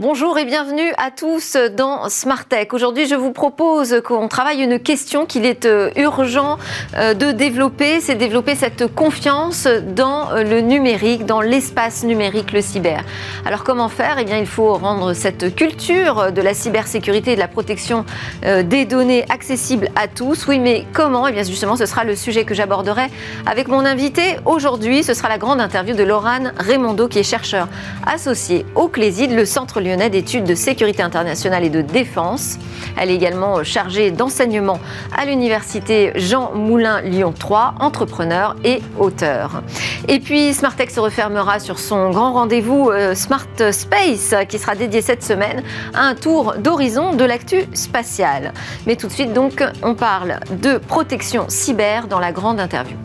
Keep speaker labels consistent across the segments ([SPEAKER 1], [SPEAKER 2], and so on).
[SPEAKER 1] Bonjour et bienvenue à tous dans Smart Tech. Aujourd'hui, je vous propose qu'on travaille une question qu'il est euh, urgent euh, de développer, c'est développer cette confiance dans euh, le numérique, dans l'espace numérique, le cyber. Alors comment faire? Eh bien, il faut rendre cette culture de la cybersécurité et de la protection des données accessible à tous. Oui, mais comment? Eh bien, justement, ce sera le sujet que j'aborderai avec mon invité aujourd'hui. Ce sera la grande interview de Laurane Raimondo, qui est chercheur associé au CLESID, le centre d'études de sécurité internationale et de défense. Elle est également chargée d'enseignement à l'université Jean Moulin Lyon 3, entrepreneur et auteur. Et puis Smartech se refermera sur son grand rendez-vous euh, Smart Space qui sera dédié cette semaine à un tour d'horizon de l'actu spatiale. Mais tout de suite donc, on parle de protection cyber dans la grande interview.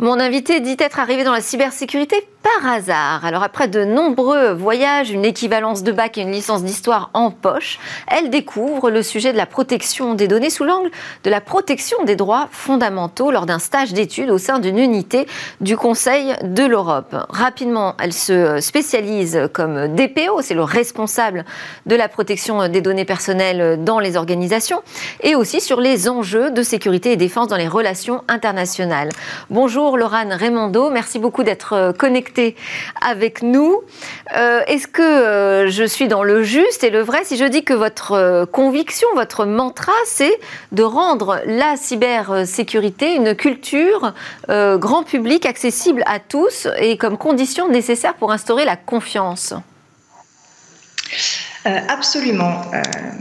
[SPEAKER 1] Mon invité dit être arrivé dans la cybersécurité par hasard. Alors après de nombreux voyages, une équivalence de bac et une licence d'histoire en poche, elle découvre le sujet de la protection des données sous l'angle de la protection des droits fondamentaux lors d'un stage d'études au sein d'une unité du Conseil de l'Europe. Rapidement, elle se spécialise comme DPO, c'est le responsable de la protection des données personnelles dans les organisations, et aussi sur les enjeux de sécurité et défense dans les relations internationales. Bonjour Bonjour Laurane Raimondo, merci beaucoup d'être euh, connectée avec nous. Euh, est-ce que euh, je suis dans le juste et le vrai? Si je dis que votre conviction, votre mantra, c'est de rendre la cybersécurité une culture grand public accessible à tous et comme condition nécessaire pour instaurer la confiance
[SPEAKER 2] euh, absolument. Euh,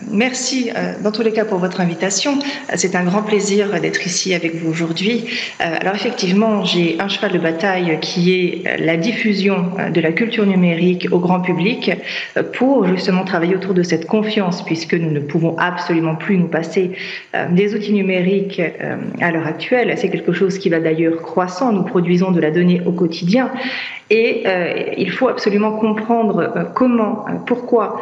[SPEAKER 2] merci euh, dans tous les cas pour votre invitation. C'est un grand plaisir d'être ici avec vous aujourd'hui. alors effectivement, j'ai un cheval de bataille qui est la diffusion de la culture numérique au grand public pour justement travailler autour de cette confiance puisque nous ne pouvons absolument plus nous passer des outils numériques à l'heure actuelle. C'est quelque chose qui va d'ailleurs croissant. Nous produisons de la donnée au quotidien et il faut absolument comprendre comment, pourquoi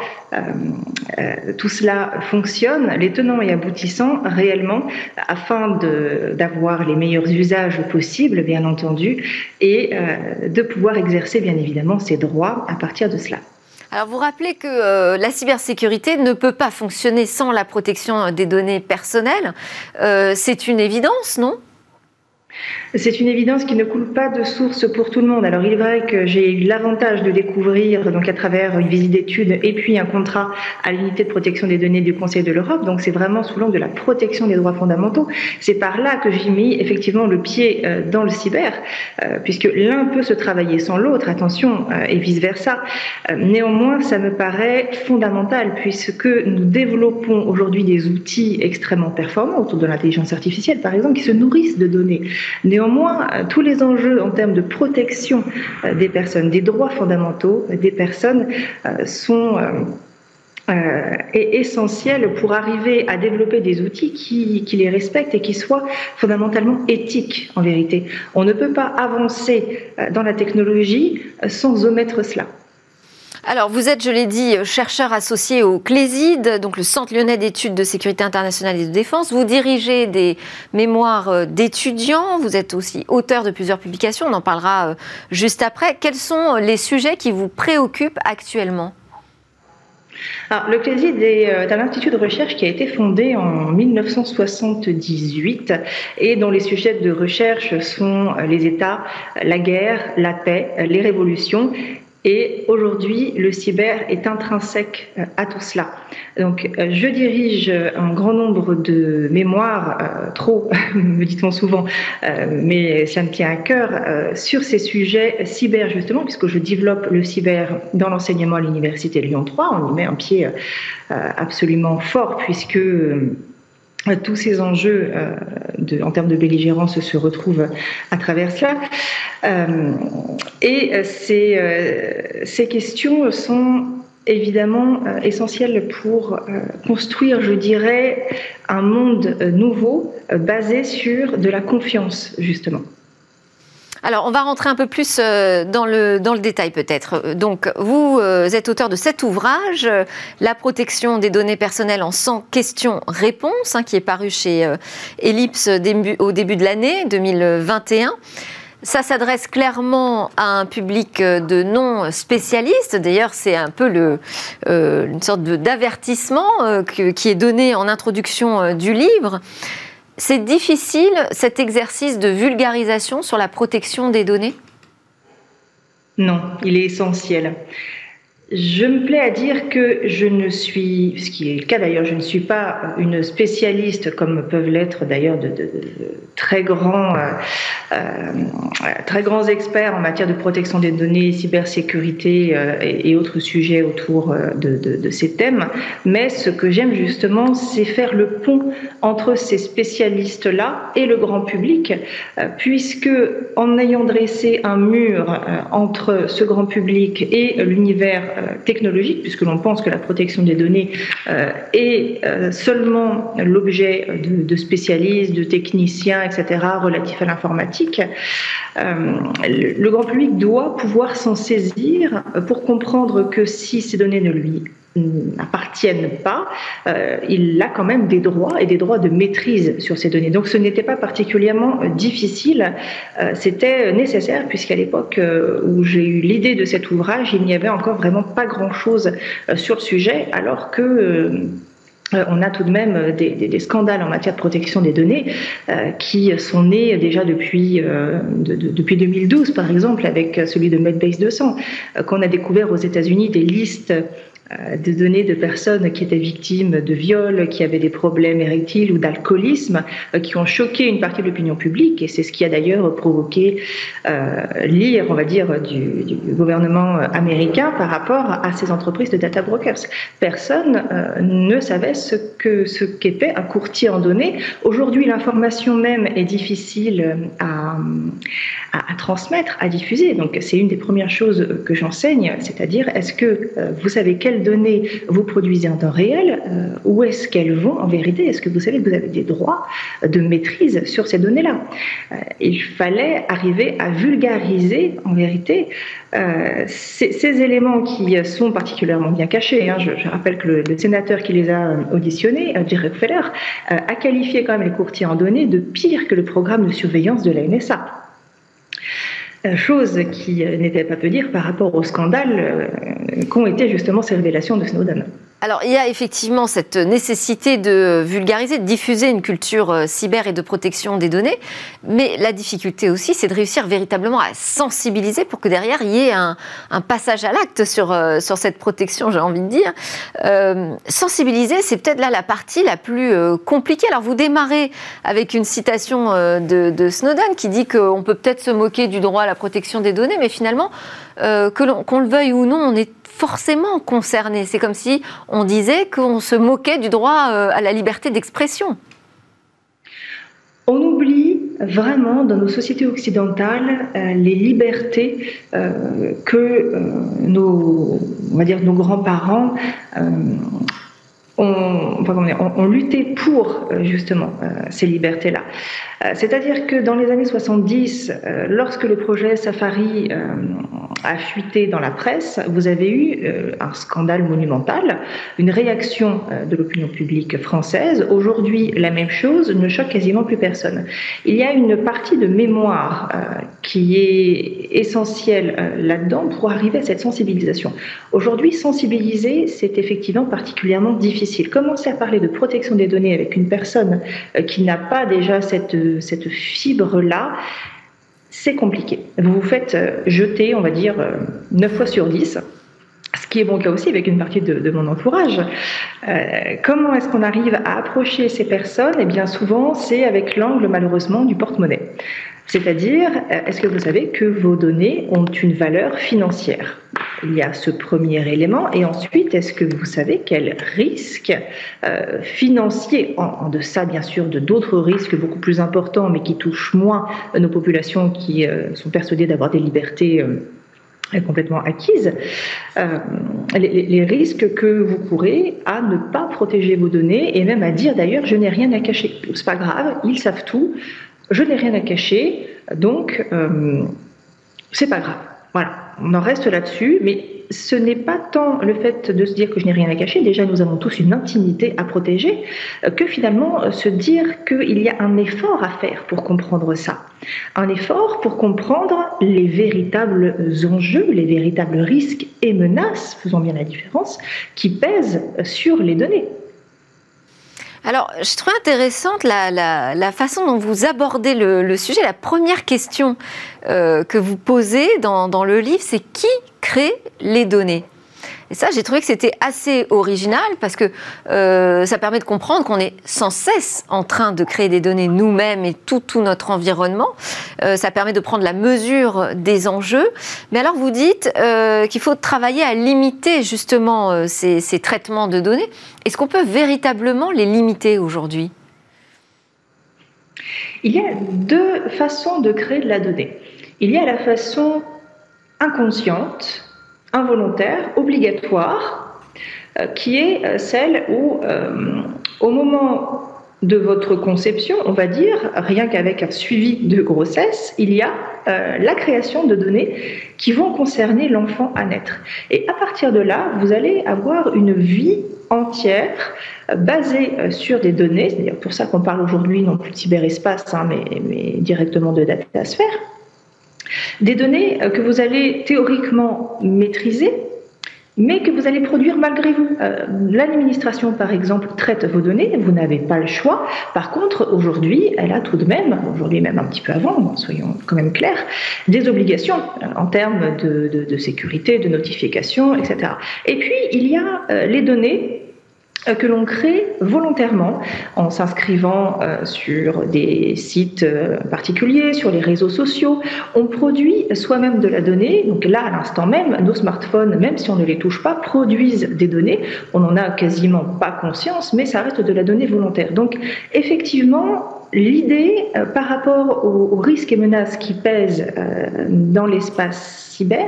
[SPEAKER 2] tout cela fonctionne, les tenants et aboutissants réellement, afin d'avoir les meilleurs usages possibles, bien entendu, et euh, de pouvoir exercer bien évidemment ses droits à partir de cela.
[SPEAKER 1] Alors vous rappelez que la cybersécurité ne peut pas fonctionner sans la protection des données personnelles. c'est une évidence, non?
[SPEAKER 2] C'est une évidence qui ne coule pas de source pour tout le monde. Alors il est vrai que j'ai eu l'avantage de découvrir, donc à travers une visite d'études et puis un contrat à l'unité de protection des données du Conseil de l'Europe. Donc c'est vraiment sous l'angle de la protection des droits fondamentaux. C'est par là que j'ai mis effectivement le pied euh, dans le cyber, euh, puisque l'un peut se travailler sans l'autre. Attention euh, et vice versa. Néanmoins, ça me paraît fondamental puisque nous développons aujourd'hui des outils extrêmement performants autour de l'intelligence artificielle, par exemple, qui se nourrissent de données. Néanmoins, euh, tous les enjeux en termes de protection euh, des personnes, des droits fondamentaux des personnes euh, sont essentiels pour arriver à développer des outils qui, les respectent et qui soient fondamentalement éthiques en vérité. On ne peut pas avancer dans la technologie sans omettre cela.
[SPEAKER 1] Alors, vous êtes, je l'ai dit, chercheur associé au CLESID, donc le Centre lyonnais d'études de sécurité internationale et de défense. Vous dirigez des mémoires euh, d'étudiants. Vous êtes aussi auteur de plusieurs publications. On en parlera euh, juste après. Quels sont les sujets qui vous préoccupent actuellement?
[SPEAKER 2] Alors, le CLESID est euh, un institut de recherche qui a été fondé en 1978 et dont les sujets de recherche sont les États, la guerre, la paix, les révolutions et aujourd'hui, le cyber est intrinsèque euh, à tout cela. Donc, euh, je dirige un grand nombre de mémoires, euh, trop, me dit-on souvent, mais ça me tient à cœur, sur ces sujets cyber, justement, puisque je développe le cyber dans l'enseignement à l'Université Lyon 3. On y met un pied absolument fort, puisque tous ces enjeux de, en termes de belligérance se retrouvent à travers cela. Euh, et euh, ces, euh, ces questions sont évidemment essentielles pour construire, je dirais, un monde nouveau basé sur de la confiance, justement.
[SPEAKER 1] Alors, on va rentrer un peu plus euh, dans le, détail peut-être. Donc, vous euh, êtes auteur de cet ouvrage, euh, La protection des données personnelles en 100 questions-réponses, hein, qui est paru chez Ellipse au début de l'année 2021. Ça s'adresse clairement à un public de non spécialistes. D'ailleurs, c'est un peu une sorte d'avertissement qui est donné en introduction du livre. C'est difficile cet exercice de vulgarisation sur la protection des données?
[SPEAKER 2] Non, il est essentiel. Je me plais à dire que je ne suis, ce qui est le cas d'ailleurs, je ne suis pas une spécialiste comme peuvent l'être d'ailleurs de, très grands, euh, euh, très grands experts en matière de protection des données, cybersécurité euh, et, autres sujets autour de, ces thèmes. Mais ce que j'aime justement, c'est faire le pont entre ces spécialistes-là et le grand public, puisque en ayant dressé un mur entre ce grand public et l'univers euh, technologique, puisque l'on pense que la protection des données euh, est euh, seulement l'objet de, spécialistes, de techniciens, etc., relatifs à l'informatique, le grand public doit pouvoir s'en saisir pour comprendre que si ces données ne lui n'appartiennent pas, euh, il a quand même des droits et des droits de maîtrise sur ces données. Donc ce n'était pas particulièrement euh, difficile, euh, c'était nécessaire puisqu'à l'époque où j'ai eu l'idée de cet ouvrage, il n'y avait encore vraiment pas grand-chose sur le sujet, alors que on a tout de même des, scandales en matière de protection des données qui sont nés déjà depuis, depuis 2012, par exemple, avec celui de Medbase 200, qu'on a découvert aux États-Unis des listes euh, des données de personnes qui étaient victimes de viols, qui avaient des problèmes érectiles ou d'alcoolisme, euh, qui ont choqué une partie de l'opinion publique, et c'est ce qui a d'ailleurs provoqué euh, l'ire, on va dire, du, gouvernement américain par rapport à ces entreprises de data brokers. Personne euh, ne savait ce que ce qu'était un courtier en données. Aujourd'hui, l'information même est difficile à, à, à, transmettre, à diffuser. Donc, c'est une des premières choses que j'enseigne, c'est-à-dire, est-ce que vous savez quel données vous produisez en temps réel euh, Où est-ce qu'elles vont en vérité Est-ce que vous savez que vous avez des droits de maîtrise sur ces données-là? Euh, Il fallait arriver à vulgariser en vérité euh, ces, éléments qui sont particulièrement bien cachés. Hein. Je, rappelle que le, sénateur qui les a auditionnés, Jerry Feller, a qualifié quand même les courtiers en données de pire que le programme de surveillance de la NSA chose qui n'était pas peu dire par rapport au scandale qu'ont été justement ces révélations de Snowden.
[SPEAKER 1] Alors, il y a effectivement cette nécessité de vulgariser, de diffuser une culture euh, cyber et de protection des données, mais la difficulté aussi, c'est de réussir véritablement à sensibiliser pour que derrière, il y ait un, passage à l'acte sur, euh, sur cette protection, j'ai envie de dire. Euh, sensibiliser, c'est peut-être là la partie la plus compliquée. Alors, vous démarrez avec une citation de, Snowden qui dit qu'on peut peut-être se moquer du droit à la protection des données, mais finalement, qu'on le veuille ou non, on est forcément concerné. C'est comme si on disait qu'on se moquait du droit euh, à la liberté d'expression.
[SPEAKER 2] On oublie vraiment dans nos sociétés occidentales euh, les libertés euh, que nos, nos grands-parents ont, ont, lutté pour justement ces libertés-là. C'est-à-dire que dans les années 70, lorsque le projet Safari a fuité dans la presse, vous avez eu euh, un scandale monumental, une réaction euh, de l'opinion publique française. Aujourd'hui, la même chose ne choque quasiment plus personne. Il y a une partie de mémoire euh, qui est essentielle là-dedans pour arriver à cette sensibilisation. Aujourd'hui, sensibiliser, c'est effectivement particulièrement difficile. Commencer à parler de protection des données avec une personne qui n'a pas déjà cette, cette fibre-là, c'est compliqué. Vous vous faites euh, jeter, on va dire, 9 euh, fois sur 10 ce qui est mon cas aussi avec une partie de, mon entourage. Euh, comment est-ce qu'on arrive à approcher ces personnes? Eh bien souvent, c'est avec l'angle malheureusement du porte-monnaie. C'est-à-dire, euh, est-ce que vous savez que vos données ont une valeur financière? Il y a ce premier élément. Et ensuite, est-ce que vous savez quels risques euh, financiers, en, deçà bien sûr de d'autres risques beaucoup plus importants, mais qui touchent moins nos populations qui euh, sont persuadées d'avoir des libertés complètement acquises, les, les, risques que vous courez à ne pas protéger vos données et même à dire d'ailleurs je n'ai rien à cacher. C'est pas grave, ils savent tout, je n'ai rien à cacher, Donc, euh, c'est pas grave. Voilà, on en reste là-dessus, mais ce n'est pas tant le fait de se dire que je n'ai rien à cacher, déjà nous avons tous une intimité à protéger, euh, que finalement euh, se dire qu'il y a un effort à faire pour comprendre ça. Un effort pour comprendre les véritables enjeux, les véritables risques et menaces, faisons bien la différence, qui pèsent sur les données.
[SPEAKER 1] Alors, je trouve intéressante la, façon dont vous abordez le, sujet. La première question euh, que vous posez dans le livre, c'est qui crée les données? Et ça, j'ai trouvé que c'était assez original parce que euh, ça permet de comprendre qu'on est sans cesse en train de créer des données nous-mêmes et tout, notre environnement. Euh, ça permet de prendre la mesure des enjeux. Mais alors, vous dites euh, qu'il faut travailler à limiter justement ces traitements de données. Est-ce qu'on peut véritablement les limiter aujourd'hui?
[SPEAKER 2] Il y a deux façons de créer de la donnée. Il y a la façon inconsciente involontaire, obligatoire, euh, qui est euh, celle où, euh, au moment de votre conception, on va dire, rien qu'avec un suivi de grossesse, il y a la création de données qui vont concerner l'enfant à naître. Et à partir de là, vous allez avoir une vie entière basée sur des données, c'est à pour ça qu'on parle aujourd'hui non plus de cyberespace, hein, mais, mais directement de datasphère, des données euh, que vous allez théoriquement maîtriser, mais que vous allez produire malgré vous. Euh, l'administration, par exemple, traite vos données, vous n'avez pas le choix. Par contre, aujourd'hui, elle a tout de même, aujourd'hui même un petit peu avant, soyons quand même clairs, des obligations euh, en termes de, sécurité, de notification, etc. Et puis, il y a les données que l'on crée volontairement en s'inscrivant euh, sur des sites euh, particuliers, sur les réseaux sociaux. On produit soi-même de la donnée. Donc là, à l'instant même, nos smartphones, même si on ne les touche pas, produisent des données. On n'en a quasiment pas conscience, mais ça reste de la donnée volontaire. Donc effectivement, l'idée par rapport aux, risques et menaces qui pèsent dans l'espace cyber,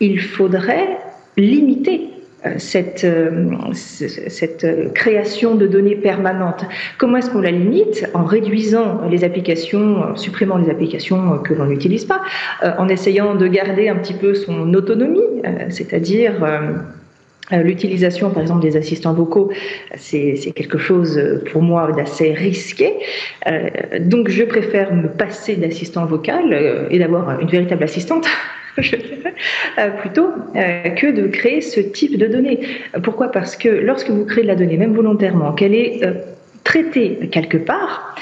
[SPEAKER 2] il faudrait limiter euh, cette, euh, cette création de données permanentes. Comment est-ce qu'on la limite En réduisant les applications, en supprimant les applications que l'on n'utilise pas, euh, en essayant de garder un petit peu son autonomie, c'est-à-dire L'utilisation, par exemple, des assistants vocaux, c'est quelque chose pour moi d'assez risqué. donc, je préfère me passer d'assistant vocal et d'avoir une véritable assistante Euh, plutôt euh, que de créer ce type de données. Pourquoi? Parce que lorsque vous créez de la donnée, même volontairement, qu'elle est euh, traitée quelque part,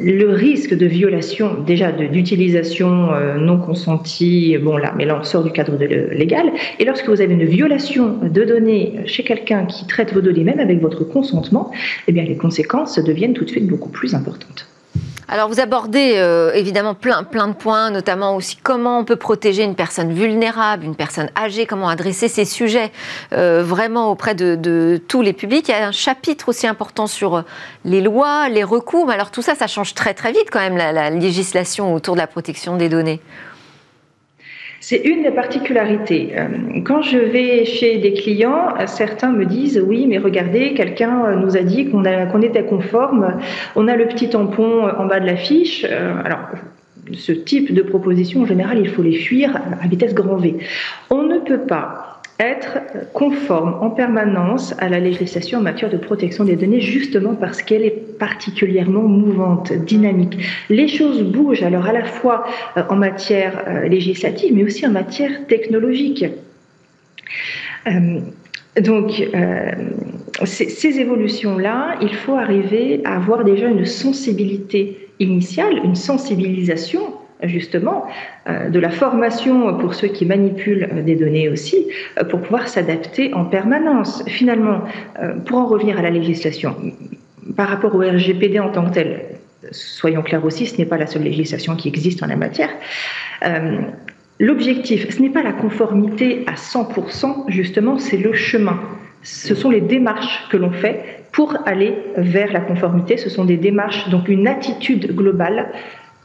[SPEAKER 2] le risque de violation, déjà d'utilisation non consentie, bon là, mais là on sort du cadre légal, et lorsque vous avez une violation de données chez quelqu'un qui traite vos données, même avec votre consentement, eh bien les conséquences deviennent tout de suite beaucoup plus importantes.
[SPEAKER 1] Alors vous abordez euh, évidemment plein, plein de points, notamment aussi comment on peut protéger une personne vulnérable, une personne âgée, comment adresser ces sujets euh, vraiment auprès de, tous les publics. Il y a un chapitre aussi important sur euh, les lois, les recours. alors tout ça, ça change très très vite quand même la législation autour de la protection des données.
[SPEAKER 2] C'est une des particularités. Euh, quand je vais chez des clients, euh, certains me disent oui, mais regardez, quelqu'un euh, nous a dit qu'on était conforme, on a le petit tampon en bas de la fiche. Alors, ce type de proposition, en général, il faut les fuir à vitesse grand V. On ne peut pas être conforme en permanence à la législation en matière de protection des données, justement parce qu'elle est particulièrement mouvante, dynamique. Les choses bougent alors à la fois euh, en matière euh, législative, mais aussi en matière technologique. Euh, donc, ces évolutions-là, il faut arriver à avoir déjà une sensibilité initiale, une sensibilisation justement, euh, de la formation pour ceux qui manipulent euh, des données aussi, euh, pour pouvoir s'adapter en permanence. Finalement, pour en revenir à la législation, par rapport au RGPD en tant que tel, soyons clairs aussi, ce n'est pas la seule législation qui existe en la matière. L'objectif, ce n'est pas la conformité à 100%, justement, c'est le chemin. Ce sont les démarches que l'on fait pour aller vers la conformité. Ce sont des démarches, donc une attitude globale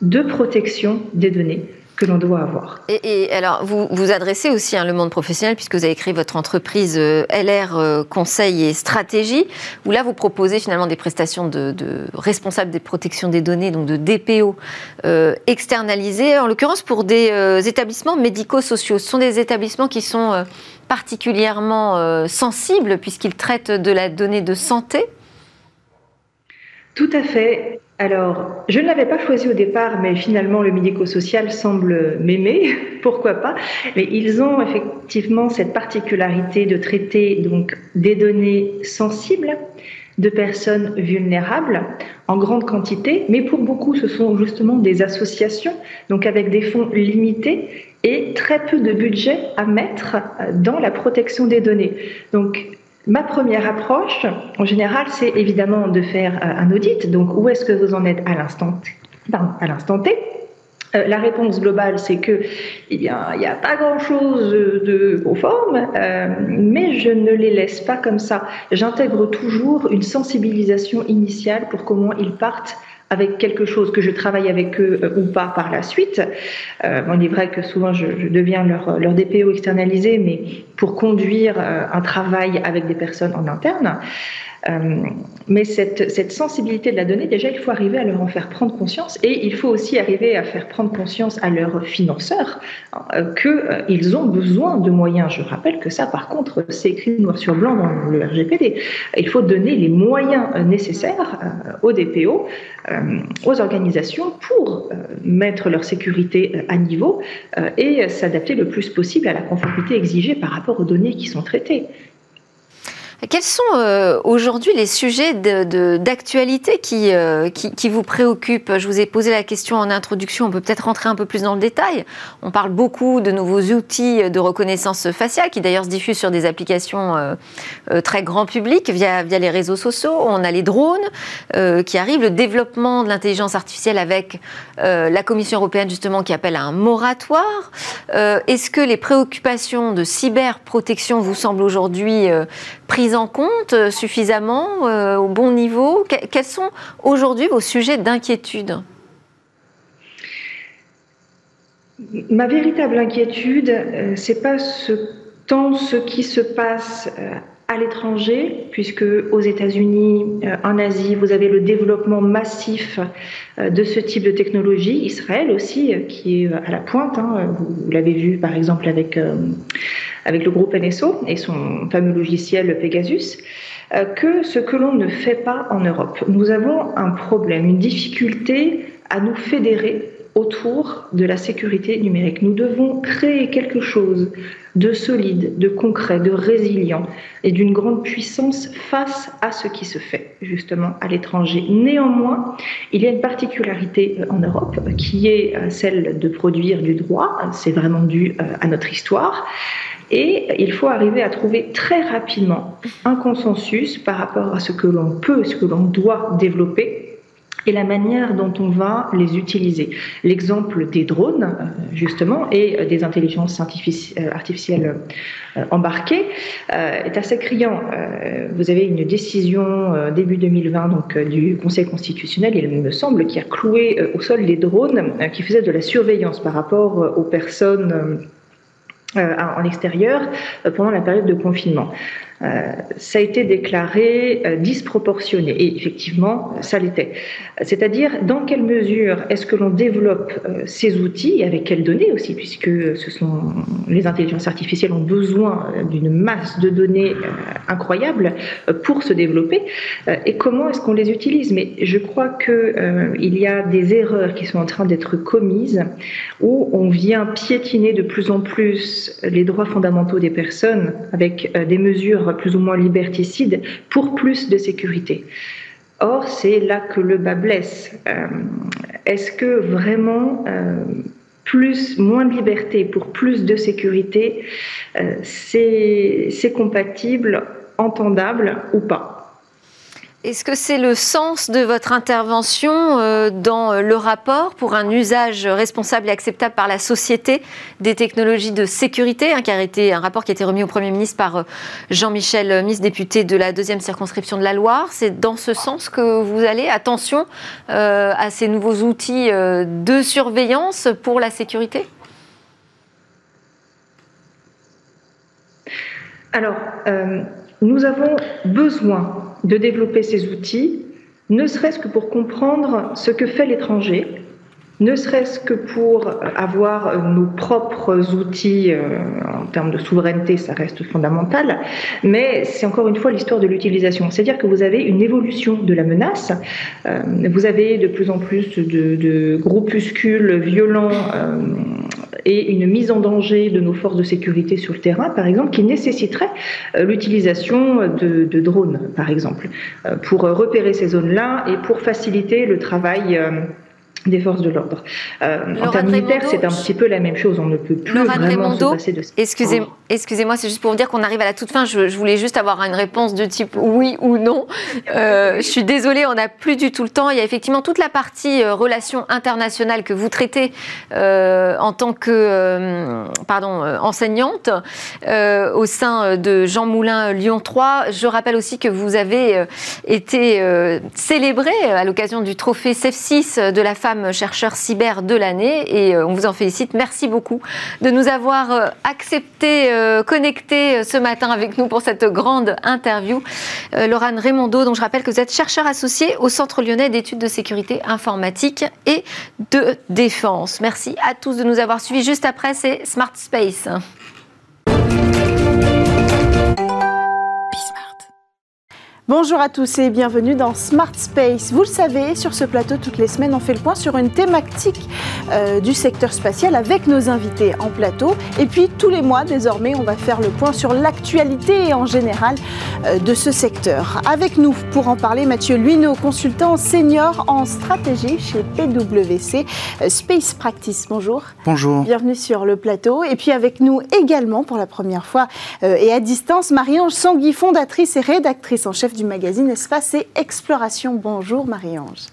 [SPEAKER 2] de protection des données que l'on doit avoir.
[SPEAKER 1] Et, alors, vous vous adressez aussi à le monde professionnel, puisque vous avez créé votre entreprise euh, LR euh, Conseil et Stratégie, où là, vous proposez finalement des prestations de, responsables des protections des données, donc de DPO, euh, externalisées, en l'occurrence pour des établissements médico-sociaux. Ce sont des établissements qui sont particulièrement sensibles, puisqu'ils traitent de la donnée de santé.
[SPEAKER 2] Tout à fait. Alors, je ne l'avais pas choisi au départ, mais finalement le médico-social semble m'aimer, pourquoi pas? Mais ils ont effectivement cette particularité de traiter donc des données sensibles de personnes vulnérables en grande quantité, mais pour beaucoup ce sont justement des associations, donc avec des fonds limités et très peu de budget à mettre dans la protection des données. Donc Ma première approche, en général, c'est évidemment de faire euh, un audit. Donc, où est-ce que vous en êtes à l'instant à l'instant T euh, la réponse globale, c'est que il n'y a, pas grand-chose de conforme, euh, mais je ne les laisse pas comme ça. J'intègre toujours une sensibilisation initiale pour comment ils partent avec quelque chose que je travaille avec eux euh, ou pas par la suite. Euh, bon, il est vrai que souvent je, deviens leur, leur, DPO externalisé, mais pour conduire euh, un travail avec des personnes en interne. Euh, mais cette, cette, sensibilité de la donnée, déjà, il faut arriver à leur en faire prendre conscience et il faut aussi arriver à faire prendre conscience à leurs financeurs euh, qu'ils ont besoin de moyens. Je rappelle que ça, par contre, c'est écrit noir sur blanc dans le RGPD. Il faut donner les moyens nécessaires aux DPO, aux organisations pour mettre leur sécurité à niveau et s'adapter le plus possible à la conformité exigée par rapport aux données qui sont traitées.
[SPEAKER 1] Quels sont euh, aujourd'hui les sujets d'actualité qui, euh, qui, vous préoccupent? Je vous ai posé la question en introduction, on peut peut-être rentrer un peu plus dans le détail. On parle beaucoup de nouveaux outils de reconnaissance faciale qui d'ailleurs se diffusent sur des applications euh, très grand public via, via les réseaux sociaux. On a les drones qui arrivent, le développement de l'intelligence artificielle avec la Commission européenne justement qui appelle à un moratoire. Est-ce que les préoccupations de cyberprotection vous semblent aujourd'hui prises en compte euh, suffisamment, euh, au bon niveau. Quels sont aujourd'hui vos sujets d'inquiétude?
[SPEAKER 2] Ma véritable inquiétude, euh, c'est pas ce, tant ce qui se passe à l'étranger, puisque aux États-Unis, en Asie, vous avez le développement massif de ce type de technologie. Israël aussi, qui est à la pointe. Hein, vous l'avez vu par exemple avec avec le groupe NSO et son fameux logiciel Pegasus, euh, que ce que l'on ne fait pas en Europe. Nous avons un problème, une difficulté à nous fédérer autour de la sécurité numérique. Nous devons créer quelque chose de solide, de concret, de résilient et d'une grande puissance face à ce qui se fait justement à l'étranger. Néanmoins, il y a une particularité euh, en Europe qui est euh, celle de produire du droit. C'est vraiment dû à notre histoire. Et il faut arriver à trouver très rapidement un consensus par rapport à ce que l'on peut, ce que l'on doit développer et la manière dont on va les utiliser. L'exemple des drones, euh, justement, et des intelligences euh, artificielles euh, embarquées est assez criant. Vous avez une décision début 2020 donc, du Conseil constitutionnel, il me semble, qui a cloué au sol les drones qui faisaient de la surveillance par rapport aux personnes euh, en extérieur euh, pendant la période de confinement. Euh, ça a été déclaré euh, disproportionné. Et effectivement, ça l'était. C'est-à-dire, dans quelle mesure est-ce que l'on développe euh, ces outils, et avec quelles données aussi, puisque les intelligences artificielles ont besoin d'une masse de données incroyables pour se développer, et comment est-ce qu'on les utilise? Mais je crois qu'il y a des erreurs qui sont en train d'être commises, où on vient piétiner de plus en plus les droits fondamentaux des personnes avec des mesures plus ou moins liberticide pour plus de sécurité. Or, c'est là que le bas blesse. Euh, est-ce que vraiment euh, plus, moins de liberté pour plus de sécurité, euh, c'est compatible, entendable ou pas?
[SPEAKER 1] Est-ce que c'est le sens de votre intervention euh, dans le rapport pour un usage responsable et acceptable par la société des technologies de sécurité, hein, qui un rapport qui a été remis au Premier ministre par euh, Jean-Michel Miss, député de la deuxième circonscription de la Loire? C'est dans ce sens que vous allez Attention euh, à ces nouveaux outils de surveillance pour la sécurité?
[SPEAKER 2] Alors, nous avons besoin de développer ces outils, ne serait-ce que pour comprendre ce que fait l'étranger, ne serait-ce que pour avoir nos propres outils euh, en termes de souveraineté, ça reste fondamental, mais c'est encore une fois l'histoire de l'utilisation. C'est-à-dire que vous avez une évolution de la menace, euh, vous avez de plus en plus de, groupuscules violents euh, et une mise en danger de nos forces de sécurité sur le terrain, par exemple, qui nécessiterait l'utilisation de, de, drones, par exemple, pour repérer ces zones-là et pour faciliter le travail des forces de l'ordre. Euh, en termes militaires, c'est un petit peu la même chose. On ne peut plus vraiment se passer de
[SPEAKER 1] Excusez-moi, c'est juste pour vous dire qu'on arrive à la toute fin. Je, voulais juste avoir une réponse de type oui ou non. Euh, je suis désolée, on n'a plus du tout le temps. Il y a effectivement toute la partie euh, relations internationales que vous traitez en tant que pardon, enseignante au sein de Jean Moulin Lyon 3. Je rappelle aussi que vous avez été célébrée à l'occasion du trophée CEF6 de la femme chercheur cyber de l'année et euh, on vous en félicite. Merci beaucoup de nous avoir euh, accepté, euh, connecté ce matin avec nous pour cette grande interview. Laurent Raymondo, dont je rappelle que vous êtes chercheur associé au Centre lyonnais d'études de sécurité informatique et de défense. Merci à tous de nous avoir suivis. Juste après, c'est Smart Space.
[SPEAKER 3] Bonjour à tous et bienvenue dans Smart Space. Vous le savez, sur ce plateau, toutes les semaines, on fait le point sur une thématique euh, du secteur spatial avec nos invités en plateau. Et puis, tous les mois, désormais, on va faire le point sur l'actualité en général euh, de ce secteur. Avec nous, pour en parler, Mathieu Luineau, consultant senior en stratégie chez PwC euh, Space Practice. Bonjour.
[SPEAKER 4] Bonjour.
[SPEAKER 3] Bienvenue sur le plateau. Et puis, avec nous également, pour la première fois et à distance, Marie-Ange Sangui, fondatrice et rédactrice en chef du magazine Espace et Exploration. Bonjour Marie-Ange.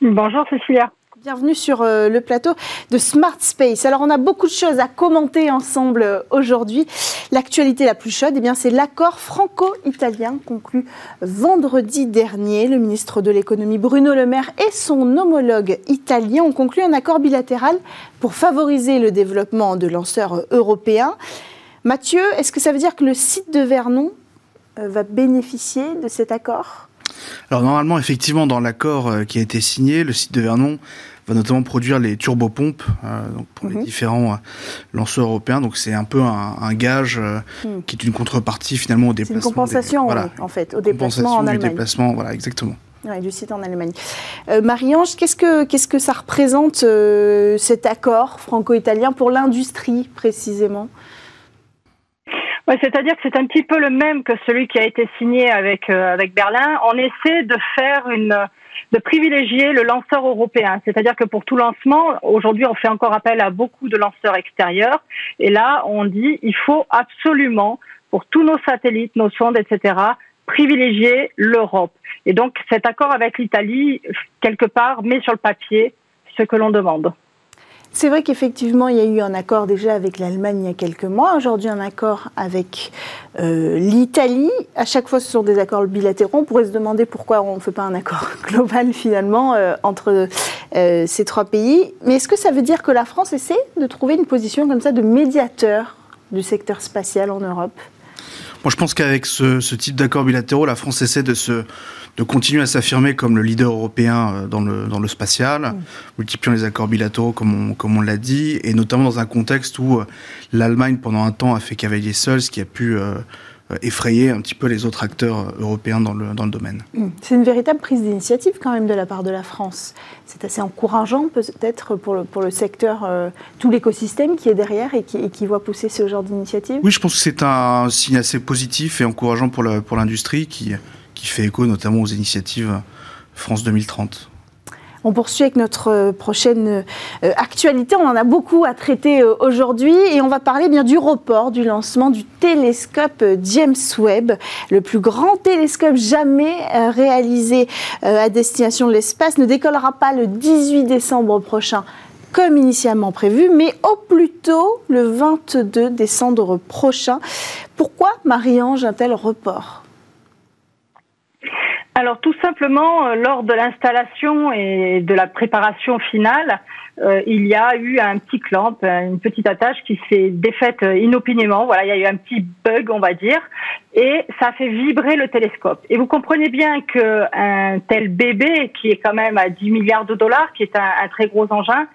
[SPEAKER 5] Bonjour Cécilia.
[SPEAKER 3] Bienvenue sur euh, le plateau de Smart Space. Alors on a beaucoup de choses à commenter ensemble euh, aujourd'hui. L'actualité la plus chaude, eh bien c'est l'accord franco-italien conclu vendredi dernier. Le ministre de l'économie Bruno Le Maire et son homologue italien ont conclu un accord bilatéral pour favoriser le développement de lanceurs européens. Mathieu, est-ce que ça veut dire que le site de Vernon va bénéficier de cet accord?
[SPEAKER 4] Alors normalement, effectivement, dans l'accord euh, qui a été signé, le site de Vernon va notamment produire les turbopompes euh, donc pour les mhm. différents lanceurs européens. Donc c'est un peu un, gage hmm. qui est une contrepartie finalement au déplacement.
[SPEAKER 3] C'est une compensation en fait au déplacement en Allemagne.
[SPEAKER 4] déplacement, voilà exactement.
[SPEAKER 3] Oui, du site en Allemagne. Marie-Ange, qu'est-ce que, qu'est-ce que ça représente cet accord franco-italien pour l'industrie précisément?
[SPEAKER 5] C'est-à-dire que c'est un petit peu le même que celui qui a été signé avec euh, avec Berlin. On essaie de faire une de privilégier le lanceur européen. C'est-à-dire que pour tout lancement, aujourd'hui, on fait encore appel à beaucoup de lanceurs extérieurs. Et là, on dit il faut absolument, pour tous nos satellites, nos sondes, etc., privilégier l'Europe. Et donc, cet accord avec l'Italie, quelque part, met sur le papier ce que l'on demande.
[SPEAKER 3] C'est vrai qu'effectivement, il y a eu un accord déjà avec l'Allemagne il y a quelques mois. Aujourd'hui, un accord avec euh, l'Italie. À chaque fois, ce sont des accords bilatéraux. On pourrait se demander pourquoi on ne fait pas un accord global finalement euh, entre euh, ces trois pays. Mais est-ce que ça veut dire que la France essaie de trouver une position comme ça de médiateur du secteur spatial en Europe?
[SPEAKER 4] Moi, je pense qu'avec ce, ce type d'accords bilatéraux, la France essaie de se de continuer à s'affirmer comme le leader européen euh, dans le, dans le spatial, mm. multipliant les accords bilatéraux comme on, comme on l'a dit, et notamment dans un contexte où euh, l'Allemagne pendant un temps a fait cavalier seul, ce qui a pu euh, effrayer un petit peu les autres acteurs européens dans le, dans le domaine.
[SPEAKER 3] Mm. C'est une véritable prise d'initiative quand même de la part de la France. C'est assez encourageant peut-être pour le, pour le secteur, tout l'écosystème qui est derrière et qui, et qui voit pousser ce genre d'initiative
[SPEAKER 4] Oui, je pense que c'est un signe assez positif et encourageant pour l'industrie pour qui qui fait écho notamment aux initiatives France 2030.
[SPEAKER 3] On poursuit avec notre euh, prochaine euh, actualité. On en a beaucoup à traiter euh, aujourd'hui et on va parler bien du report du lancement du télescope James Webb, le plus grand télescope jamais réalisé à destination de l'espace, ne décollera pas le 18 décembre prochain comme initialement prévu, mais au plus tôt le 22 décembre prochain. Pourquoi Marie-Ange un tel report?
[SPEAKER 5] Alors tout simplement, euh, lors de l'installation et de la préparation finale, euh, il y a eu un petit clamp, une petite attache qui s'est défaite inopinément. Voilà, il y a eu un petit bug, on va dire, et ça a fait vibrer le télescope. Et vous comprenez bien qu'un tel bébé, qui est quand même à 10 milliards de dollars, qui est un, très gros engin,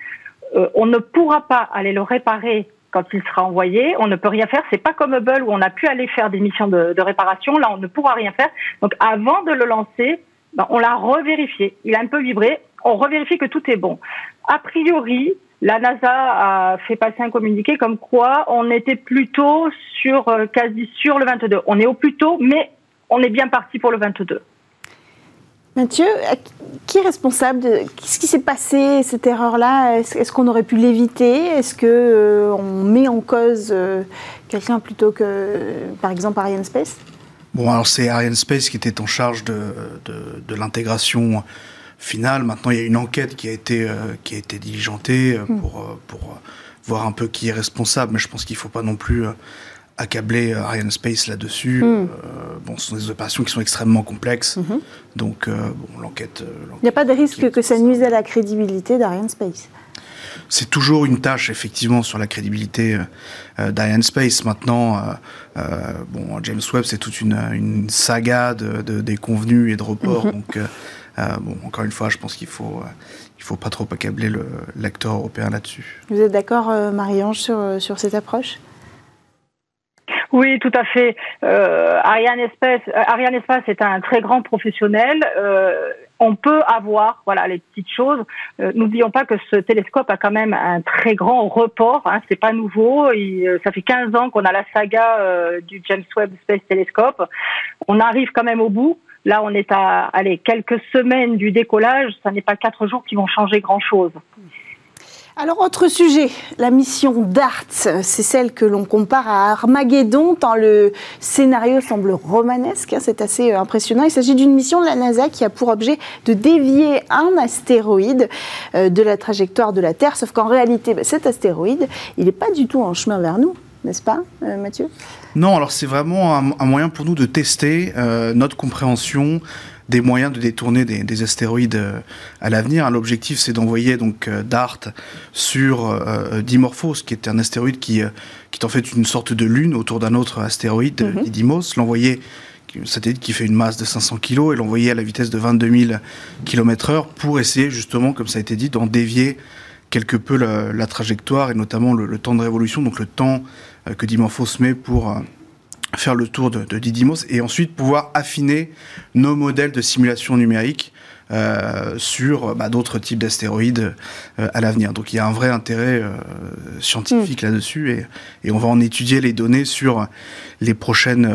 [SPEAKER 5] euh, on ne pourra pas aller le réparer quand il sera envoyé. On ne peut rien faire. C'est pas comme Hubble où on a pu aller faire des missions de, réparation. Là, on ne pourra rien faire. Donc, avant de le lancer, ben, on l'a revérifié. Il a un peu vibré. On revérifie que tout est bon. A priori, la NASA a fait passer un communiqué comme quoi on était plutôt sur euh, quasi sur le 22. On est au plus tôt, mais on est bien parti pour le 22.
[SPEAKER 3] Mathieu, qui est responsable de ce qui s'est passé cette erreur-là? Est-ce qu'on aurait pu l'éviter? Est-ce que euh, on met en cause euh, quelqu'un plutôt que, par exemple, Ariane Space
[SPEAKER 4] Bon, alors c'est Ariane Space qui était en charge de, l'intégration finale. Maintenant, il y a une enquête qui a été, euh, qui a été diligentée hmm. pour, pour voir un peu qui est responsable. Mais je pense qu'il ne faut pas non plus accabler euh, Ariane Space là-dessus. Hmm. Euh, bon, ce sont des opérations qui sont extrêmement complexes. Mhm. Donc, euh, bon, l'enquête.
[SPEAKER 3] Il n'y a pas de risque que ça nuise à la crédibilité d'Ariane Space
[SPEAKER 4] c'est toujours une tâche effectivement sur la crédibilité d'Ariane Space. Maintenant, bon, James Webb, c'est toute une, saga de, des convenus et de reports. Mhm. Donc, bon, encore une fois, je pense qu'il faut, il faut pas trop accabler l'acteur européen là-dessus.
[SPEAKER 3] Vous êtes d'accord, Marie-Ange, sur, sur cette approche?
[SPEAKER 5] Oui, tout à fait. Euh, Ariane Espace, euh, Ariane est un très grand professionnel. Euh, on peut avoir, voilà, les petites choses. Euh, n'oublions pas que ce télescope a quand même un très grand report. Hein, c'est pas nouveau. Il, ça fait 15 ans qu'on a la saga du James Webb Space Telescope. On arrive quand même au bout. Là, on est à, allez, quelques semaines du décollage. Ça n'est pas quatre jours qui vont changer grand chose.
[SPEAKER 3] Alors, autre sujet, la mission DART, c'est celle que l'on compare à Armageddon, tant le scénario semble romanesque, hein, c'est assez euh, impressionnant. Il s'agit d'une mission de la NASA qui a pour objet de dévier un astéroïde euh, de la trajectoire de la Terre, sauf qu'en réalité, bah, cet astéroïde, il n'est pas du tout en chemin vers nous, n'est-ce pas, euh, Mathieu?
[SPEAKER 4] Non, alors c'est vraiment un, moyen pour nous de tester notre compréhension des moyens de détourner des, astéroïdes euh, à l'avenir. L'objectif, c'est d'envoyer donc euh, DART sur euh, Dimorphos, qui est un astéroïde qui, qui est en fait une sorte de lune autour d'un autre astéroïde, mm Didymos, l'envoyer un satellite qui fait une masse de 500 kg et l'envoyer à la vitesse de 22 000 km/h pour essayer justement, comme ça a été dit, d'en dévier quelque peu la, trajectoire et notamment le, le, temps de révolution, donc le temps que Dimorphos met pour faire le tour de, Didymos et ensuite pouvoir affiner nos modèles de simulation numérique euh, sur bah, d'autres types d'astéroïdes euh, à l'avenir. Donc il y a un vrai intérêt euh, scientifique mm. là-dessus et, et, on va en étudier les données sur les prochaines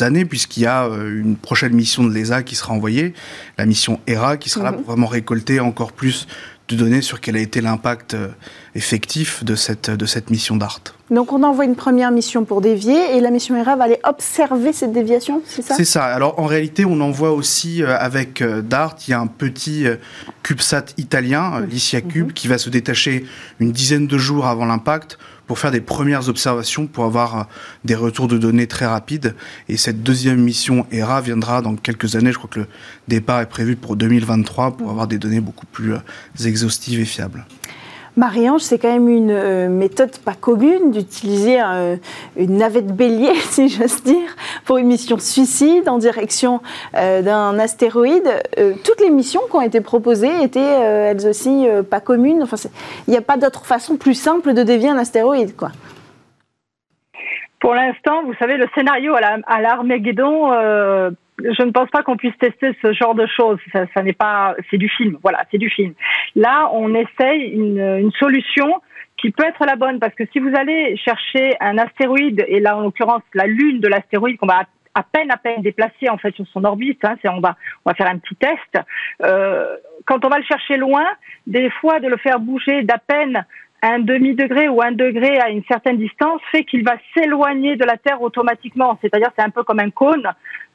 [SPEAKER 4] années puisqu'il y a une prochaine mission de l'ESA qui sera envoyée, la mission ERA qui sera là mm-hmm. pour vraiment récolter encore plus de données sur quel a été l'impact euh, effectif de cette, de cette mission DART.
[SPEAKER 3] Donc on envoie une première mission pour dévier et la mission ERA va aller observer cette déviation, c'est ça?
[SPEAKER 4] C'est ça. Alors en réalité, on envoie aussi euh, avec euh, DART, il y a un petit CubeSat italien, l'ICIA Cube, mhm. qui va se détacher une dizaine de jours avant l'impact pour faire des premières observations, pour avoir euh, des retours de données très rapides. Et cette deuxième mission ERA viendra dans quelques années. Je crois que le départ est prévu pour 2023 pour avoir des données beaucoup plus euh, exhaustives et fiables.
[SPEAKER 3] Marie-Ange, c'est quand même une euh, méthode pas commune d'utiliser euh, une navette bélier, si j'ose dire, pour une mission suicide en direction euh, d'un astéroïde. toutes les missions qui ont été proposées étaient elles aussi pas communes. Enfin, il n'y a pas d'autre façon plus simple de dévier un astéroïde, quoi.
[SPEAKER 5] Pour l'instant, vous savez, le scénario à l'Armageddon je ne pense pas qu'on puisse tester ce genre de choses. Ça, ça n'est pas, c'est du film. Voilà, c'est du film. Là, on essaye une, une, solution qui peut être la bonne parce que si vous allez chercher un astéroïde et là en l'occurrence la lune de l'astéroïde qu'on va à peine à peine déplacer en fait sur son orbite, hein, on va on va faire un petit test. Euh, quand on va le chercher loin, des fois de le faire bouger d'à peine un demi-degré ou un degré à une certaine distance fait qu'il va s'éloigner de la Terre automatiquement. C'est-à-dire c'est un peu comme un cône.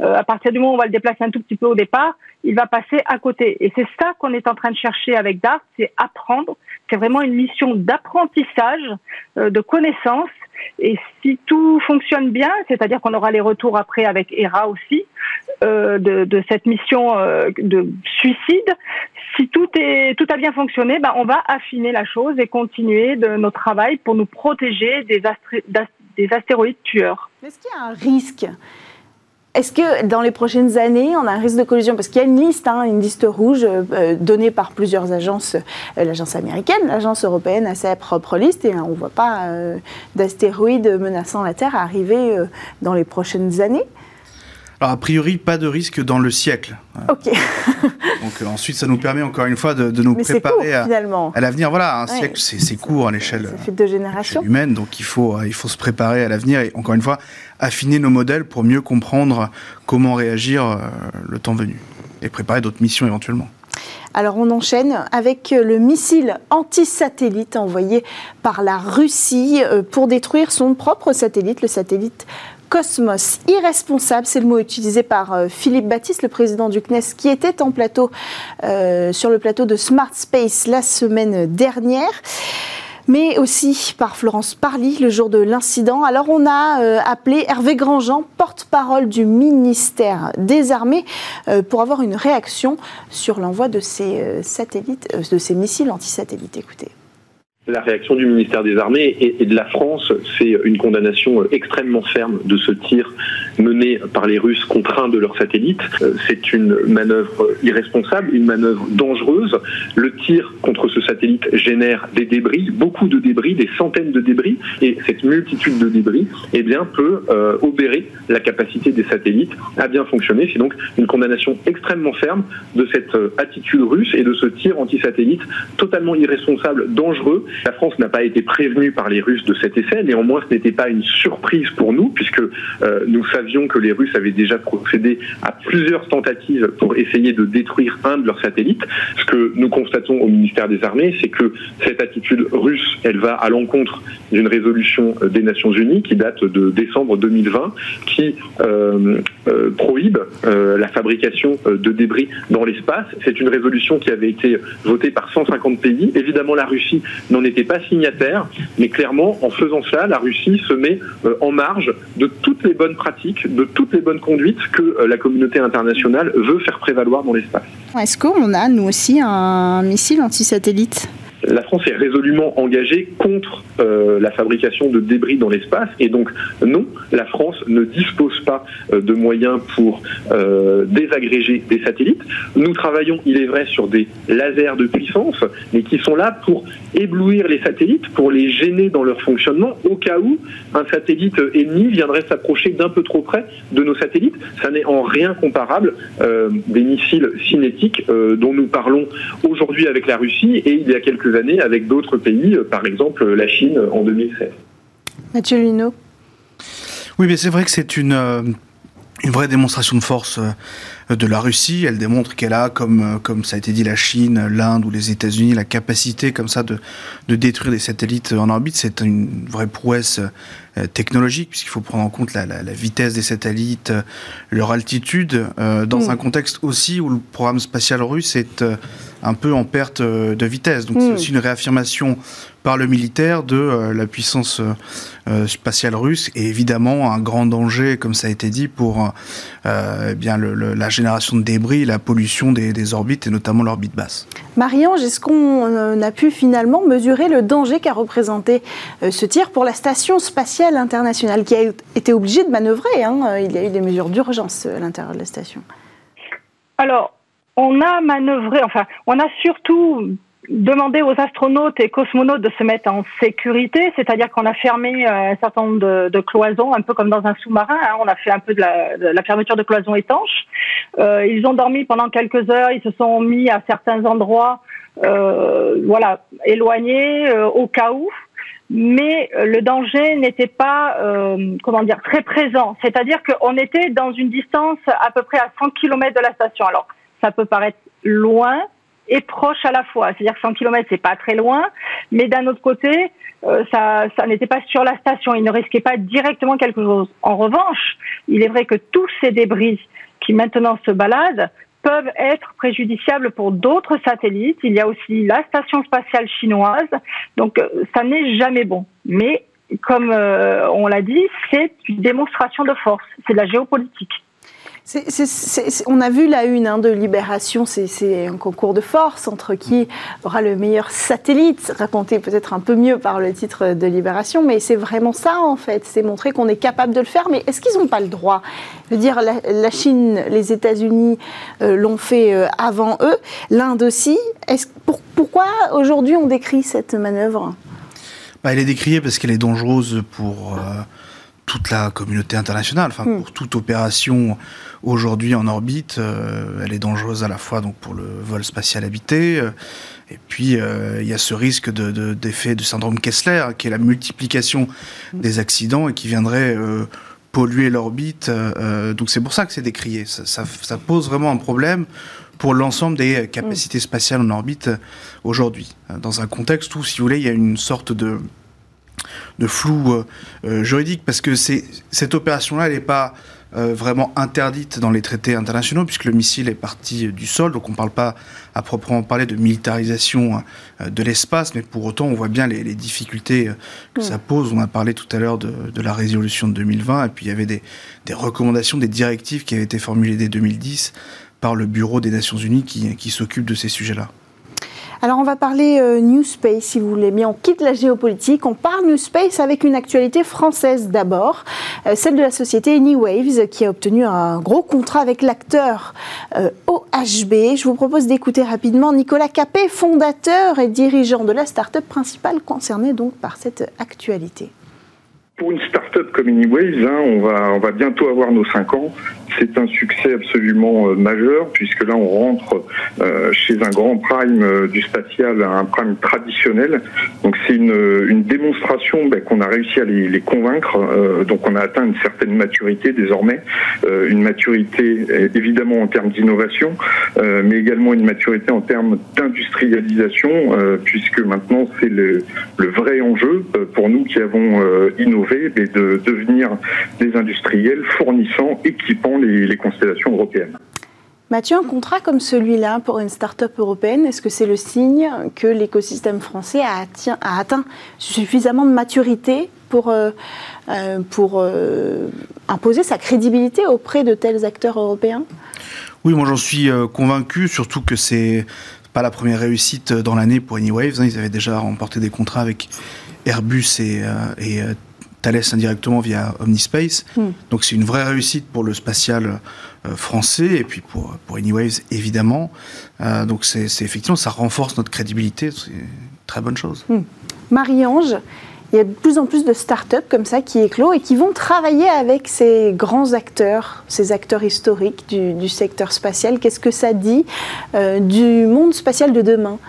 [SPEAKER 5] Euh, à partir du moment où on va le déplacer un tout petit peu au départ, il va passer à côté. Et c'est ça qu'on est en train de chercher avec DART, c'est apprendre. C'est vraiment une mission d'apprentissage, euh, de connaissance. Et si tout fonctionne bien, c'est-à-dire qu'on aura les retours après avec ERA aussi, de, cette mission de suicide. Si tout a bien fonctionné, ben on va affiner la chose et continuer de notre travail pour nous protéger des, des astéroïdes tueurs.
[SPEAKER 3] Est-ce qu'il y a un risque? Est-ce que dans les prochaines années, on a un risque de collision? Parce qu'il y a une liste, hein, une liste rouge euh, donnée par plusieurs agences, euh, l'agence américaine, l'agence européenne a sa propre liste, et on ne voit pas euh, d'astéroïdes menaçant la Terre arriver dans les prochaines années.
[SPEAKER 4] Alors, a priori, pas de risque dans le siècle.
[SPEAKER 3] Ok.
[SPEAKER 4] Donc, euh, ensuite, ça nous permet encore une fois de, nous préparer à, l'avenir. Voilà, un siècle, c'est court à l'échelle humaine. Donc, il faut, euh, il faut se préparer à l'avenir et, encore une fois, affiner nos modèles pour mieux comprendre comment réagir euh, le temps venu et préparer d'autres missions éventuellement.
[SPEAKER 3] Alors on enchaîne avec le missile anti-satellite envoyé par la Russie pour détruire son propre satellite, le satellite Cosmos. Irresponsable, c'est le mot utilisé par euh, Philippe Baptiste, le président du CNES, qui était en plateau, euh, sur le plateau de Smart Space la semaine dernière mais aussi par Florence Parly le jour de l'incident. Alors on a euh, appelé Hervé Grandjean, porte-parole du ministère des Armées, pour avoir une réaction sur l'envoi de ces satellites, de ces missiles anti-satellites. Écoutez.
[SPEAKER 6] La réaction du ministère des Armées et, de la France, c'est une condamnation extrêmement ferme de ce tir mené par les Russes contre un de leurs satellites. Euh, c'est une manœuvre irresponsable, une manœuvre dangereuse. Le tir contre ce satellite génère des débris, beaucoup de débris, des centaines de débris, et cette multitude de débris eh bien, peut euh, obérer la capacité des satellites à bien fonctionner. C'est donc une condamnation extrêmement ferme de cette euh, attitude russe et de ce tir anti-satellite totalement irresponsable, dangereux, la France n'a pas été prévenue par les Russes de cet essai. Néanmoins, ce n'était pas une surprise pour nous, puisque euh, nous savions que les Russes avaient déjà procédé à plusieurs tentatives pour essayer de détruire un de leurs satellites. Ce que nous constatons au ministère des Armées, c'est que cette attitude russe, elle va à l'encontre d'une résolution euh, des Nations Unies qui date de décembre 2020, qui euh, prohibe la fabrication de débris dans l'espace. C'est une résolution qui avait été votée par 150 pays. Évidemment, la Russie n'en n'était pas signataire, mais clairement, en faisant cela, la Russie se met euh, en marge de toutes les bonnes pratiques, de toutes les bonnes conduites que euh, la communauté internationale veut faire prévaloir dans l'espace.
[SPEAKER 3] Est-ce qu'on a, nous aussi, un missile anti-satellite?
[SPEAKER 6] La France est résolument engagée contre euh, la fabrication de débris dans l'espace et donc non, la France ne dispose pas euh, de moyens pour euh, désagréger des satellites. Nous travaillons, il est vrai, sur des lasers de puissance, mais qui sont là pour éblouir les satellites, pour les gêner dans leur fonctionnement au cas où un satellite ennemi viendrait s'approcher d'un peu trop près de nos satellites. Ça n'est en rien comparable des missiles cinétiques dont nous parlons aujourd'hui avec la Russie et il y a quelques années avec d'autres pays, euh, par exemple la Chine en 2016.
[SPEAKER 3] Mathieu Lino.
[SPEAKER 4] Oui, mais c'est vrai que c'est une, euh, une vraie démonstration de force euh, de la Russie. Elle démontre qu'elle a, comme, comme ça a été dit, la Chine, l'Inde ou les États-Unis, la capacité comme ça de, de détruire des satellites en orbite. C'est une vraie prouesse technologique, puisqu'il faut prendre en compte la, la, vitesse des satellites, leur altitude, dans mm. un contexte aussi où le programme spatial russe est un peu en perte euh, de vitesse. Donc c'est hmm. aussi une réaffirmation par le militaire de euh, la puissance euh, spatiale russe et évidemment un grand danger, comme ça a été dit, pour eh bien la génération de débris, la pollution des, orbites et notamment l'orbite basse.
[SPEAKER 3] Marie-Ange, est-ce qu'on a pu finalement mesurer le danger qu'a représenté ce tir pour la station spatiale internationale qui a été obligée de manœuvrer hein Il y a eu des mesures d'urgence à l'intérieur de la station?
[SPEAKER 5] Alors, on a manœuvré, enfin, on a surtout demandé aux astronautes et cosmonautes de se mettre en sécurité, c'est-à-dire qu'on a fermé euh, un certain nombre de, cloisons, un peu comme dans un sous-marin. Hein. on a fait un peu de la, fermeture de cloisons étanches. Euh, ils ont dormi pendant quelques heures. Ils se sont mis à certains endroits, euh, voilà, éloignés au cas où. Mais le danger n'était pas, comment dire, très présent. C'est-à-dire qu'on était dans une distance à peu près à 100 km de la station. Alors ça peut paraître loin et proche à la fois. C'est-à-dire que 100 km, c'est pas très loin, mais d'un autre côté, euh, ça, ça n'était pas sur la station. Il ne risquait pas directement quelque chose. En revanche, il est vrai que tous ces débris qui maintenant se baladent peuvent être préjudiciables pour d'autres satellites. Il y a aussi la station spatiale chinoise. Donc, euh, ça n'est jamais bon. Mais, comme euh, on l'a dit, c'est une démonstration de force. C'est de la géopolitique.
[SPEAKER 3] On a vu la une hein, de Libération, c'est un concours de force entre qui aura le meilleur satellite, raconté peut-être un peu mieux par le titre de Libération, mais c'est vraiment ça en fait, c'est montrer qu'on est capable de le faire, mais est-ce qu'ils n'ont pas le droit? Je veux dire, la, Chine, les États-Unis euh, l'ont fait euh, avant eux, l'Inde aussi. pourquoi aujourd'hui on décrit cette manœuvre?
[SPEAKER 4] Bah, Elle est décriée parce qu'elle est dangereuse pour... Euh, toute la communauté internationale, enfin, hmm. pour toute opération aujourd'hui en orbite, euh, elle est dangereuse à la fois donc pour le vol spatial habité, euh, et puis euh, il y a ce risque d'effet de, de, syndrome Kessler, qui est la multiplication hmm. des accidents et qui viendrait polluer l'orbite. donc c'est pour ça que c'est décrié. Ça, ça, pose vraiment un problème pour l'ensemble des capacités hmm. spatiales en orbite aujourd'hui, dans un contexte où, si vous voulez, il y a une sorte de de flou euh, euh, juridique parce que cette opération-là, elle n'est pas euh, vraiment interdite dans les traités internationaux puisque le missile est parti du sol, donc on ne parle pas à proprement parler de militarisation de l'espace, mais pour autant on voit bien les, difficultés que ça pose. On a parlé tout à l'heure de, la résolution de 2020 et puis il y avait des, des, recommandations, des directives qui avaient été formulées dès 2010 par le Bureau des Nations Unies qui, qui s'occupe de ces sujets-là.
[SPEAKER 3] Alors on va parler euh, New Space si vous voulez bien. On quitte la géopolitique, on parle New Space avec une actualité française d'abord, euh, celle de la société Anywaves qui a obtenu un gros contrat avec l'acteur euh, OHB. Je vous propose d'écouter rapidement Nicolas Capet, fondateur et dirigeant de la start-up principale concernée donc par cette actualité
[SPEAKER 7] pour une start-up comme Anyways, hein, on, va, bientôt avoir nos 5 ans. C'est un succès absolument euh, majeur, puisque là, on rentre euh, chez un grand prime euh, du spatial, un prime traditionnel. Donc, c'est une, démonstration ben, qu'on a réussi à les, convaincre. donc, on a atteint une certaine maturité désormais. une maturité, évidemment, en termes d'innovation, mais également une maturité en termes d'industrialisation, puisque maintenant, c'est le, vrai enjeu pour nous qui avons innové de devenir des industriels fournissant, équipant les, constellations européennes.
[SPEAKER 3] Mathieu, un contrat comme celui-là pour une start-up européenne, est-ce que c'est le signe que l'écosystème français a, atteint suffisamment de maturité pour, euh, euh, pour euh, imposer sa crédibilité auprès de tels acteurs européens?
[SPEAKER 4] Oui, moi j'en suis convaincu, surtout que c'est pas la première réussite dans l'année pour Anywaves. Hein. Ils avaient déjà remporté des contrats avec Airbus et, et Thales indirectement via Omnispace. Hmm. Donc c'est une vraie réussite pour le spatial euh, français et puis pour, pour Anyways évidemment. Euh, donc c'est effectivement, ça renforce notre crédibilité, c'est une très bonne chose. Hmm.
[SPEAKER 3] Marie-Ange, il y a de plus en plus de start-up comme ça qui éclosent et qui vont travailler avec ces grands acteurs, ces acteurs historiques du, secteur spatial. Qu'est-ce que ça dit euh, du monde spatial de demain?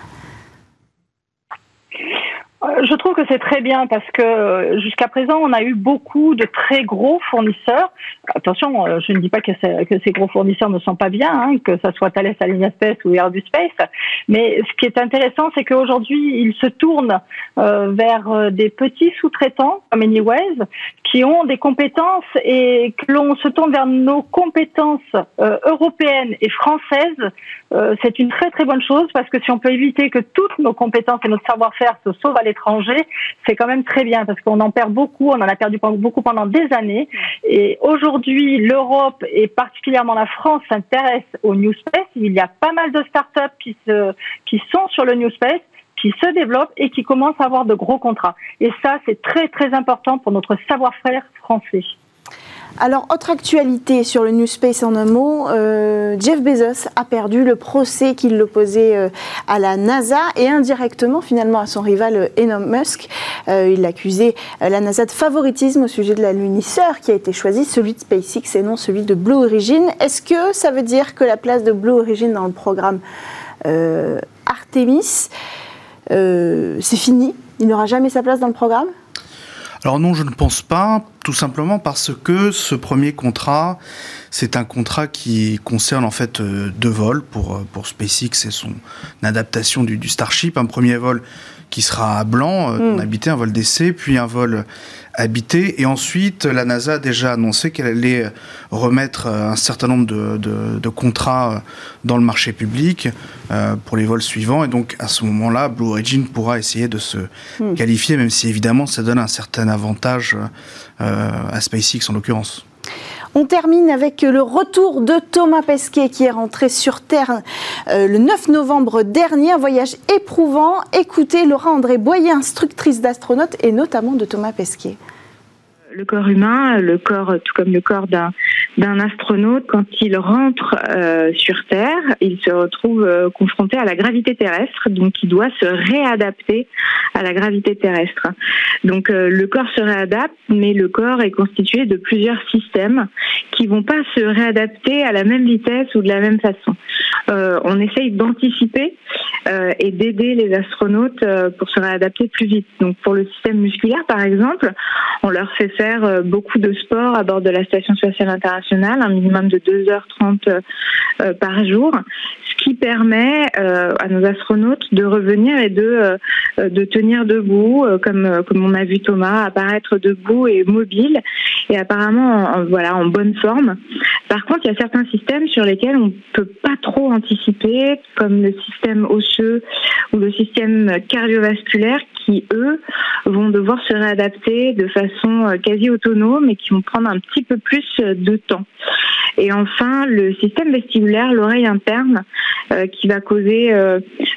[SPEAKER 5] Je trouve que c'est très bien parce que euh, jusqu'à présent, on a eu beaucoup de très gros fournisseurs. Attention, euh, je ne dis pas que, ces gros fournisseurs ne sont pas bien, hein, que ce soit Thales Alenia Space ou Airbus Space. Mais ce qui est intéressant, c'est qu'aujourd'hui, ils se tournent vers des petits sous-traitants comme Anyways qui ont des compétences et que l'on se tourne vers nos compétences européennes et françaises. c'est une très très bonne chose parce que si on peut éviter que toutes nos compétences et notre savoir-faire se sauvent à c'est quand même très bien parce qu'on en perd beaucoup, on en a perdu beaucoup pendant des années. Et aujourd'hui, l'Europe et particulièrement la France s'intéresse au New Space. Il y a pas mal de startups qui, qui sont sur le New Space qui se développent et qui commencent à avoir de gros contrats. Et ça, c'est très très important pour notre savoir-faire français.
[SPEAKER 3] Alors, autre actualité sur le New Space en un mot, euh, Jeff Bezos a perdu le procès qu'il l'opposait euh, à la NASA et indirectement finalement à son rival euh, Elon Musk. il accusait la NASA de favoritisme au sujet de la lunisseur qui a été choisi, celui de SpaceX et non celui de Blue Origin. Est-ce que ça veut dire que la place de Blue Origin dans le programme Artemis, c'est fini? Il n'aura jamais sa place dans le programme?
[SPEAKER 4] Alors non, je ne pense pas, tout simplement parce que ce premier contrat, c'est un contrat qui concerne en fait euh, deux vols pour, euh, pour SpaceX et son adaptation du, du Starship. Un premier vol qui sera à Blanc, euh, hmm. habité, un vol d'essai, puis un vol habité. Et ensuite, la NASA a déjà annoncé qu'elle allait remettre euh, un certain nombre de, de, contrats euh, dans le marché public pour les vols suivants. Et donc, à ce moment-là, Blue Origin pourra essayer de se hmm. qualifier, même si évidemment ça donne un certain avantage à SpaceX en l'occurrence.
[SPEAKER 3] On termine avec le retour de Thomas Pesquet qui est rentré sur Terre euh, le 9 novembre dernier. Un voyage éprouvant. Écoutez Laura André Boyer, instructrice d'astronautes et notamment de Thomas Pesquet
[SPEAKER 8] le corps humain, le corps, tout comme le corps d'un d'un astronaute, quand il rentre euh, sur Terre, il se retrouve euh, confronté à la gravité terrestre, donc il doit se réadapter à la gravité terrestre. Donc euh, le corps se réadapte, mais le corps est constitué de plusieurs systèmes qui vont pas se réadapter à la même vitesse ou de la même façon. on essaye d'anticiper et d'aider les astronautes pour se réadapter plus vite. Donc pour le système musculaire, par exemple, on leur fait euh, beaucoup de sport à bord de la Station spatiale internationale, un minimum de 2h30 euh, par jour, ce qui permet euh, à nos astronautes de revenir et de, de tenir debout, comme, comme on a vu Thomas apparaître debout et mobile, et apparemment en, voilà, en bonne forme. Par contre, il y a certains systèmes sur lesquels on ne peut pas trop anticiper, comme le système osseux ou le système cardiovasculaire, qui, eux, vont devoir se réadapter de façon quasi autonome et qui vont prendre un petit peu plus euh, de temps. Et enfin, le système vestibulaire, l'oreille interne, euh, qui va causer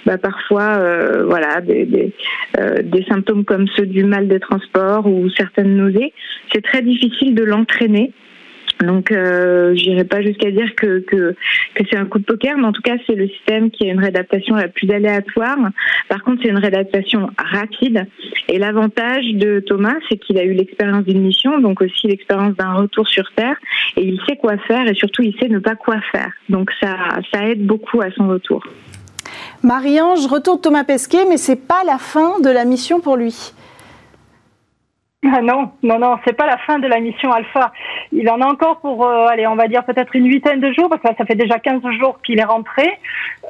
[SPEAKER 8] bah, parfois voilà, des, des, des, symptômes comme ceux du mal des transports ou certaines nausées. C'est très difficile de l'entraîner. Donc, euh, j'irai pas jusqu'à dire que, que, c'est un coup de poker, mais en tout cas, c'est le système qui a une réadaptation la plus aléatoire. Par contre, c'est une réadaptation rapide. Et l'avantage de Thomas, c'est qu'il a eu l'expérience d'une mission, donc aussi l'expérience d'un retour sur Terre, et il sait quoi faire, et surtout, il sait ne pas quoi faire. Donc, ça, ça aide beaucoup à son retour.
[SPEAKER 3] Marie-Ange, retour de Thomas Pesquet, mais c'est pas la fin de la mission pour lui.
[SPEAKER 5] Ah non, non, non, c'est pas la fin de la mission Alpha. Il en a encore pour, euh, allez, on va dire peut-être une huitaine de jours, parce que ça fait déjà 15 jours qu'il est rentré,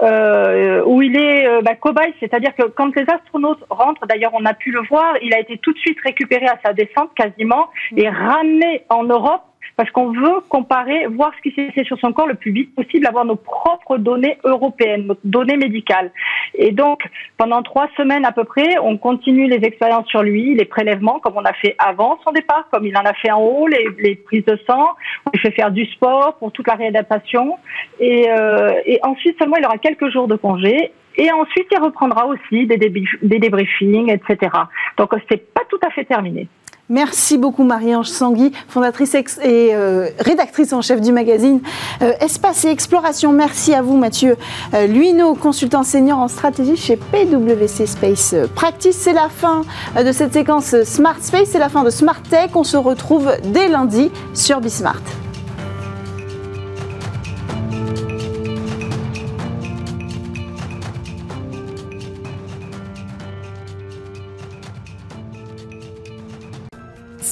[SPEAKER 5] euh, où il est euh, bah, cobaye, c'est-à-dire que quand les astronautes rentrent, d'ailleurs on a pu le voir, il a été tout de suite récupéré à sa descente quasiment et ramené en Europe parce qu'on veut comparer, voir ce qui s'est fait sur son corps le plus vite possible, avoir nos propres données européennes, nos données médicales. Et donc, pendant trois semaines à peu près, on continue les expériences sur lui, les prélèvements, comme on a fait avant son départ, comme il en a fait en haut, les, prises de sang, on lui fait faire du sport pour toute la réadaptation. Et, euh, et ensuite seulement, il aura quelques jours de congé et ensuite, il reprendra aussi des, des débriefings, etc. Donc, c'est pas tout à fait terminé.
[SPEAKER 3] Merci beaucoup Marie-Ange Sangui, fondatrice et euh, rédactrice en chef du magazine euh, Espace et Exploration. Merci à vous Mathieu euh, Luino, consultant senior en stratégie chez PwC Space Practice. C'est la fin de cette séquence Smart Space, c'est la fin de Smart Tech. On se retrouve dès lundi sur Bismart.